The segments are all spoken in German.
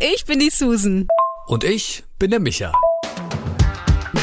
ich bin die Susan. Und ich bin der Micha.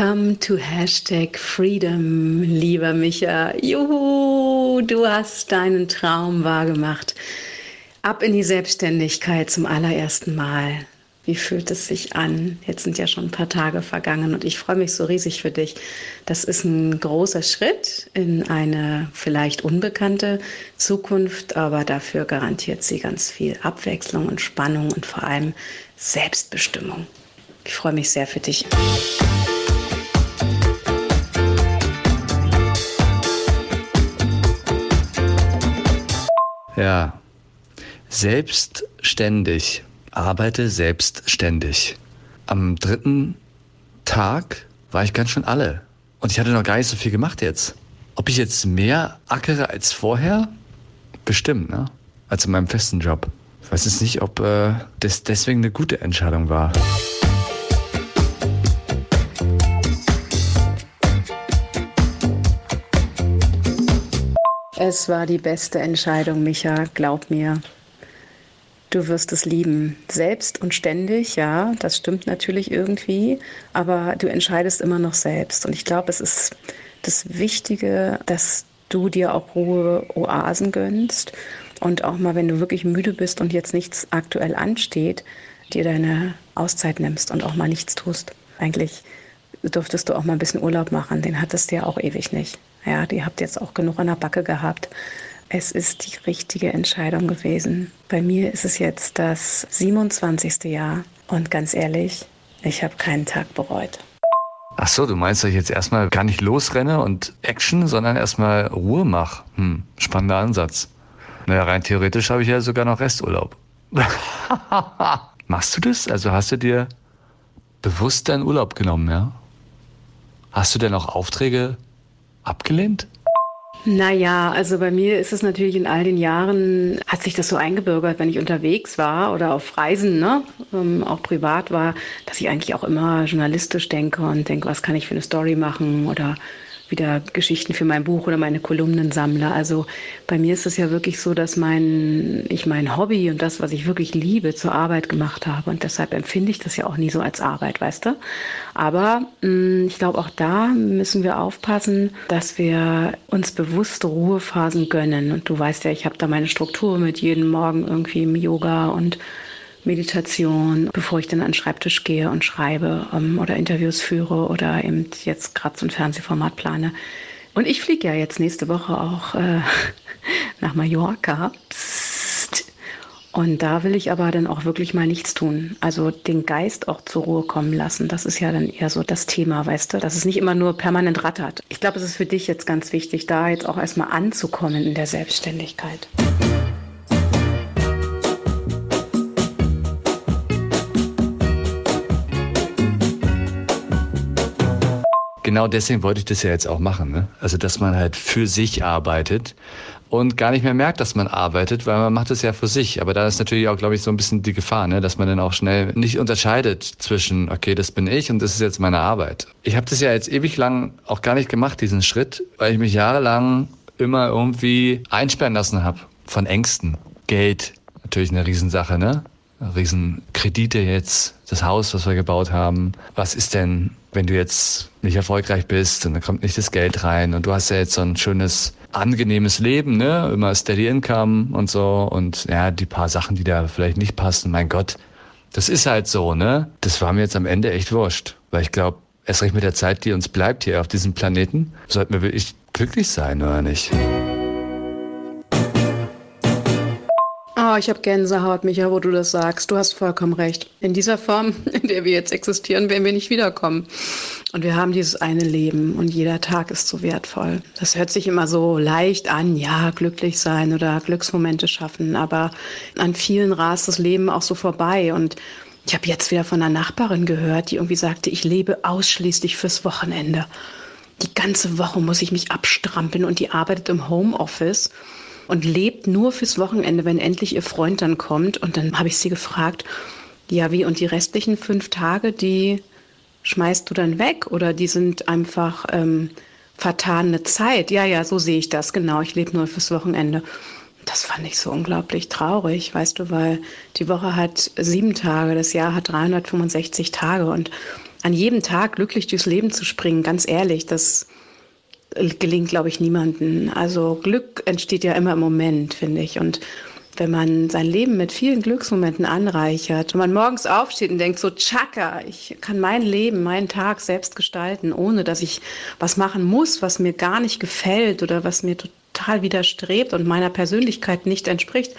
Welcome to Hashtag Freedom, lieber Micha. Juhu, du hast deinen Traum wahrgemacht. Ab in die Selbstständigkeit zum allerersten Mal. Wie fühlt es sich an? Jetzt sind ja schon ein paar Tage vergangen und ich freue mich so riesig für dich. Das ist ein großer Schritt in eine vielleicht unbekannte Zukunft, aber dafür garantiert sie ganz viel Abwechslung und Spannung und vor allem Selbstbestimmung. Ich freue mich sehr für dich. Ja, selbstständig. Arbeite selbstständig. Am dritten Tag war ich ganz schön alle. Und ich hatte noch gar nicht so viel gemacht jetzt. Ob ich jetzt mehr ackere als vorher? Bestimmt, ne? Als in meinem festen Job. Ich weiß jetzt nicht, ob äh, das deswegen eine gute Entscheidung war. Es war die beste Entscheidung, Micha, glaub mir. Du wirst es lieben. Selbst und ständig, ja, das stimmt natürlich irgendwie, aber du entscheidest immer noch selbst. Und ich glaube, es ist das Wichtige, dass du dir auch Ruhe Oasen gönnst und auch mal, wenn du wirklich müde bist und jetzt nichts aktuell ansteht, dir deine Auszeit nimmst und auch mal nichts tust. Eigentlich dürftest du auch mal ein bisschen Urlaub machen, den hattest du ja auch ewig nicht. Ja, die habt jetzt auch genug an der Backe gehabt. Es ist die richtige Entscheidung gewesen. Bei mir ist es jetzt das 27. Jahr und ganz ehrlich, ich habe keinen Tag bereut. Ach so, du meinst, dass ich jetzt erstmal gar nicht losrenne und Action, sondern erstmal Ruhe mache. Hm, spannender Ansatz. Naja, rein theoretisch habe ich ja sogar noch Resturlaub. Machst du das? Also hast du dir bewusst deinen Urlaub genommen, ja? Hast du denn auch Aufträge abgelehnt? Naja, also bei mir ist es natürlich in all den Jahren, hat sich das so eingebürgert, wenn ich unterwegs war oder auf Reisen, ne, ähm, auch privat war, dass ich eigentlich auch immer journalistisch denke und denke, was kann ich für eine Story machen oder wieder Geschichten für mein Buch oder meine Kolumnen sammle. Also bei mir ist es ja wirklich so, dass mein, ich mein Hobby und das, was ich wirklich liebe, zur Arbeit gemacht habe. Und deshalb empfinde ich das ja auch nie so als Arbeit, weißt du? Aber mh, mm, ich glaube, auch da müssen wir aufpassen, dass wir uns bewusste Ruhephasen gönnen. Und du weißt ja, ich habe da meine Struktur mit jedem Morgen irgendwie im Yoga und Meditation, bevor ich dann an den Schreibtisch gehe und schreibe ähm, oder Interviews führe oder eben jetzt gerade so ein Fernsehformat plane. Und ich fliege ja jetzt nächste Woche auch äh, nach Mallorca. Psst. Und da will ich aber dann auch wirklich mal nichts tun. Also den Geist auch zur Ruhe kommen lassen. Das ist ja dann eher so das Thema, weißt du, dass es nicht immer nur permanent rattert. Ich glaube, es ist für dich jetzt ganz wichtig, da jetzt auch erstmal anzukommen in der Selbstständigkeit. Genau deswegen wollte ich das ja jetzt auch machen. Ne? Also, dass man halt für sich arbeitet und gar nicht mehr merkt, dass man arbeitet, weil man macht es ja für sich. Aber da ist natürlich auch, glaube ich, so ein bisschen die Gefahr, ne? dass man dann auch schnell nicht unterscheidet zwischen, okay, das bin ich und das ist jetzt meine Arbeit. Ich habe das ja jetzt ewig lang auch gar nicht gemacht, diesen Schritt, weil ich mich jahrelang immer irgendwie einsperren lassen habe von Ängsten. Geld, natürlich eine Riesensache, ne? Riesenkredite jetzt, das Haus, was wir gebaut haben. Was ist denn, wenn du jetzt nicht erfolgreich bist und dann kommt nicht das Geld rein und du hast ja jetzt so ein schönes, angenehmes Leben, ne? Immer Steady Income und so und ja, die paar Sachen, die da vielleicht nicht passen, mein Gott. Das ist halt so, ne? Das war mir jetzt am Ende echt wurscht, weil ich glaube, erst recht mit der Zeit, die uns bleibt hier auf diesem Planeten, sollten wir wirklich glücklich sein, oder nicht? Oh, ich habe Gänsehaut, Micha, wo du das sagst. Du hast vollkommen recht. In dieser Form, in der wir jetzt existieren, werden wir nicht wiederkommen. Und wir haben dieses eine Leben und jeder Tag ist so wertvoll. Das hört sich immer so leicht an, ja, glücklich sein oder Glücksmomente schaffen, aber an vielen rast das Leben auch so vorbei und ich habe jetzt wieder von einer Nachbarin gehört, die irgendwie sagte, ich lebe ausschließlich fürs Wochenende. Die ganze Woche muss ich mich abstrampeln und die arbeitet im Homeoffice und lebt nur fürs Wochenende, wenn endlich ihr Freund dann kommt. Und dann habe ich sie gefragt, ja, wie und die restlichen fünf Tage, die schmeißt du dann weg oder die sind einfach ähm, vertane Zeit? Ja, ja, so sehe ich das, genau. Ich lebe nur fürs Wochenende. Das fand ich so unglaublich traurig, weißt du, weil die Woche hat sieben Tage, das Jahr hat 365 Tage und an jedem Tag glücklich durchs Leben zu springen, ganz ehrlich, das gelingt, glaube ich, niemanden. Also Glück entsteht ja immer im Moment, finde ich. Und wenn man sein Leben mit vielen Glücksmomenten anreichert und man morgens aufsteht und denkt so, tschakka, ich kann mein Leben, meinen Tag selbst gestalten, ohne dass ich was machen muss, was mir gar nicht gefällt oder was mir total widerstrebt und meiner Persönlichkeit nicht entspricht,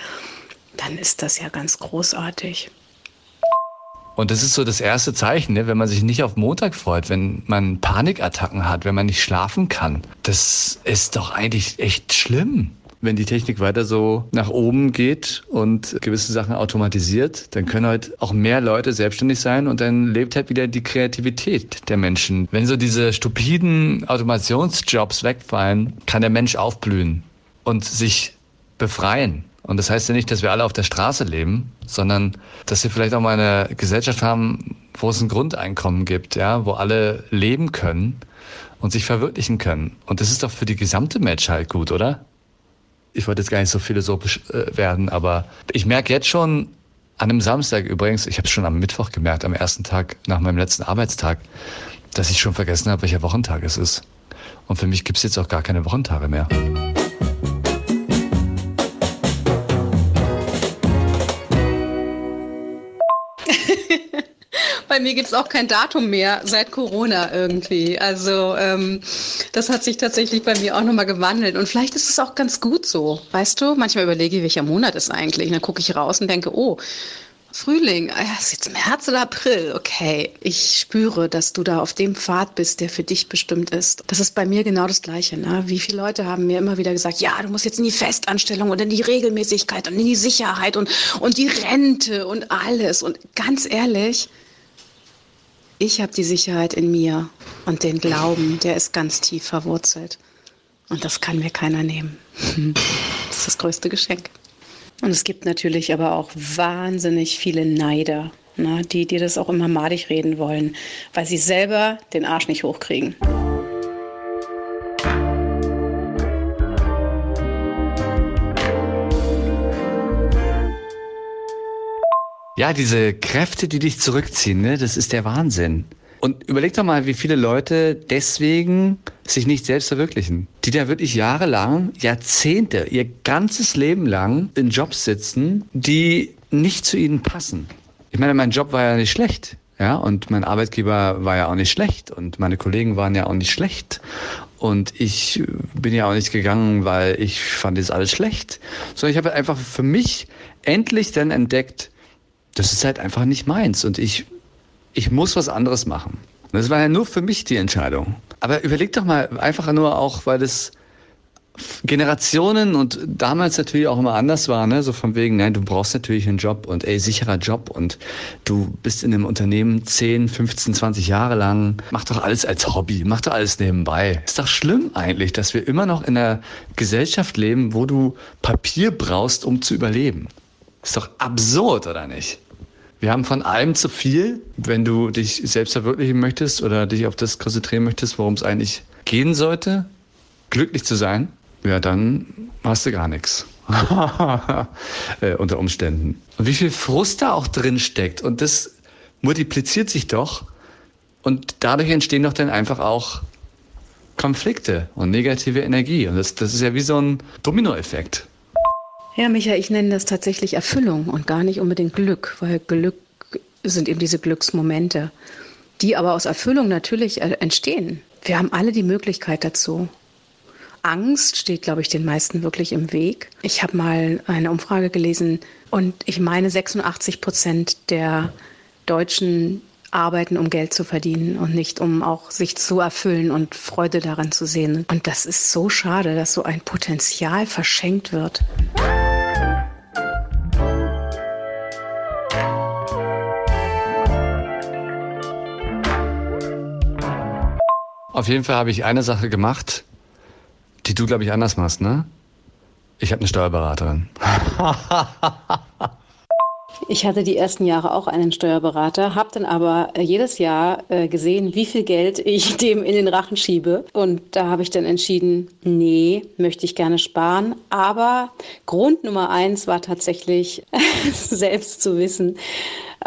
dann ist das ja ganz großartig. Und das ist so das erste Zeichen, ne? wenn man sich nicht auf Montag freut, wenn man Panikattacken hat, wenn man nicht schlafen kann. Das ist doch eigentlich echt schlimm. Wenn die Technik weiter so nach oben geht und gewisse Sachen automatisiert, dann können halt auch mehr Leute selbstständig sein und dann lebt halt wieder die Kreativität der Menschen. Wenn so diese stupiden Automationsjobs wegfallen, kann der Mensch aufblühen und sich befreien. Und das heißt ja nicht, dass wir alle auf der Straße leben, sondern dass wir vielleicht auch mal eine Gesellschaft haben, wo es ein Grundeinkommen gibt, ja, wo alle leben können und sich verwirklichen können. Und das ist doch für die gesamte Menschheit gut, oder? Ich wollte jetzt gar nicht so philosophisch äh, werden, aber ich merke jetzt schon an einem Samstag übrigens, ich habe es schon am Mittwoch gemerkt, am ersten Tag nach meinem letzten Arbeitstag, dass ich schon vergessen habe, welcher Wochentag es ist. Und für mich gibt es jetzt auch gar keine Wochentage mehr. Mir gibt es auch kein Datum mehr seit Corona irgendwie. Also ähm, das hat sich tatsächlich bei mir auch nochmal gewandelt. Und vielleicht ist es auch ganz gut so. Weißt du, manchmal überlege ich, welcher Monat ist eigentlich. Und dann gucke ich raus und denke, oh, Frühling, ah ist jetzt März oder April? Okay, ich spüre, dass du da auf dem Pfad bist, der für dich bestimmt ist. Das ist bei mir genau das Gleiche. Ne? Wie viele Leute haben mir immer wieder gesagt, ja, du musst jetzt in die Festanstellung und in die Regelmäßigkeit und in die Sicherheit und, und die Rente und alles. Und ganz ehrlich, ich habe die Sicherheit in mir und den Glauben, der ist ganz tief verwurzelt. Und das kann mir keiner nehmen. Das ist das größte Geschenk. Und es gibt natürlich aber auch wahnsinnig viele Neider, ne, die dir das auch immer madig reden wollen, weil sie selber den Arsch nicht hochkriegen. Ja, diese Kräfte, die dich zurückziehen, ne, das ist der Wahnsinn. Und überleg doch mal, wie viele Leute deswegen sich nicht selbst verwirklichen. Die da wirklich jahrelang, Jahrzehnte, ihr ganzes Leben lang in Jobs sitzen, die nicht zu ihnen passen. Ich meine, mein Job war ja nicht schlecht. Ja, und mein Arbeitgeber war ja auch nicht schlecht und meine Kollegen waren ja auch nicht schlecht. Und ich bin ja auch nicht gegangen, weil ich fand das alles schlecht. Sondern ich habe einfach für mich endlich dann entdeckt, das ist halt einfach nicht meins und ich, ich muss was anderes machen. Das war ja nur für mich die Entscheidung. Aber überleg doch mal, einfach nur auch, weil das Generationen und damals natürlich auch immer anders war, ne? so von wegen, nein, du brauchst natürlich einen Job und ey, sicherer Job und du bist in einem Unternehmen 10, 15, 20 Jahre lang, mach doch alles als Hobby, mach doch alles nebenbei. Ist doch schlimm eigentlich, dass wir immer noch in einer Gesellschaft leben, wo du Papier brauchst, um zu überleben. Ist doch absurd, oder nicht? Wir haben von allem zu viel. Wenn du dich selbst verwirklichen möchtest oder dich auf das konzentrieren möchtest, worum es eigentlich gehen sollte, glücklich zu sein, ja, dann hast du gar nichts. äh, unter Umständen. Und wie viel Frust da auch drin steckt. Und das multipliziert sich doch. Und dadurch entstehen doch dann einfach auch Konflikte und negative Energie. Und das, das ist ja wie so ein Dominoeffekt. Ja, Micha, ich nenne das tatsächlich Erfüllung und gar nicht unbedingt Glück, weil Glück sind eben diese Glücksmomente, die aber aus Erfüllung natürlich äh, entstehen. Wir haben alle die Möglichkeit dazu. Angst steht, glaube ich, den meisten wirklich im Weg. Ich habe mal eine Umfrage gelesen und ich meine, 86 Prozent der Deutschen arbeiten, um Geld zu verdienen und nicht um auch sich zu erfüllen und Freude daran zu sehen. Und das ist so schade, dass so ein Potenzial verschenkt wird. Auf jeden Fall habe ich eine Sache gemacht, die du, glaube ich, anders machst, ne? Ich habe eine Steuerberaterin. Ich hatte die ersten Jahre auch einen Steuerberater, habe dann aber äh, jedes Jahr äh, gesehen, wie viel Geld ich dem in den Rachen schiebe. Und da habe ich dann entschieden, nee, möchte ich gerne sparen. Aber Grund Nummer eins war tatsächlich, selbst zu wissen,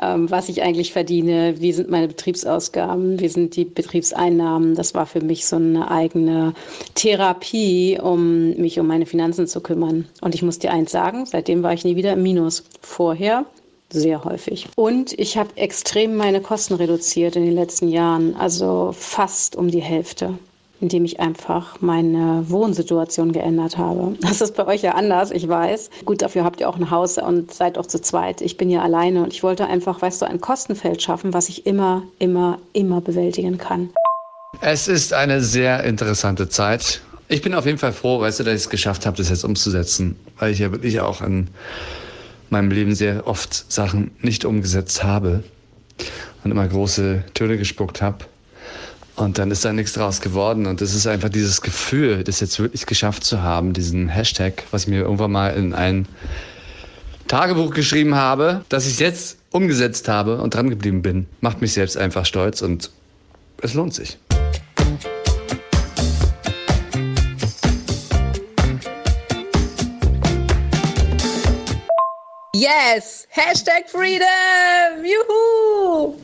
ähm, was ich eigentlich verdiene, wie sind meine Betriebsausgaben, wie sind die Betriebseinnahmen. Das war für mich so eine eigene Therapie, um mich um meine Finanzen zu kümmern. Und ich muss dir eins sagen, seitdem war ich nie wieder im Minus. Vorher sehr häufig. Und ich habe extrem meine Kosten reduziert in den letzten Jahren, also fast um die Hälfte indem ich einfach meine Wohnsituation geändert habe. Das ist bei euch ja anders, ich weiß. Gut, dafür habt ihr auch ein Haus und seid auch zu zweit. Ich bin ja alleine und ich wollte einfach, weißt du, ein Kostenfeld schaffen, was ich immer, immer, immer bewältigen kann. Es ist eine sehr interessante Zeit. Ich bin auf jeden Fall froh, weißt du, dass ich es geschafft habe, das jetzt umzusetzen, weil ich ja wirklich auch in meinem Leben sehr oft Sachen nicht umgesetzt habe und immer große Töne gespuckt habe. Und dann ist da nichts draus geworden. Und das ist einfach dieses Gefühl, das jetzt wirklich geschafft zu haben, diesen Hashtag, was ich mir irgendwann mal in ein Tagebuch geschrieben habe, dass ich es jetzt umgesetzt habe und dran geblieben bin, macht mich selbst einfach stolz und es lohnt sich. Yes! Hashtag Freedom! Juhu!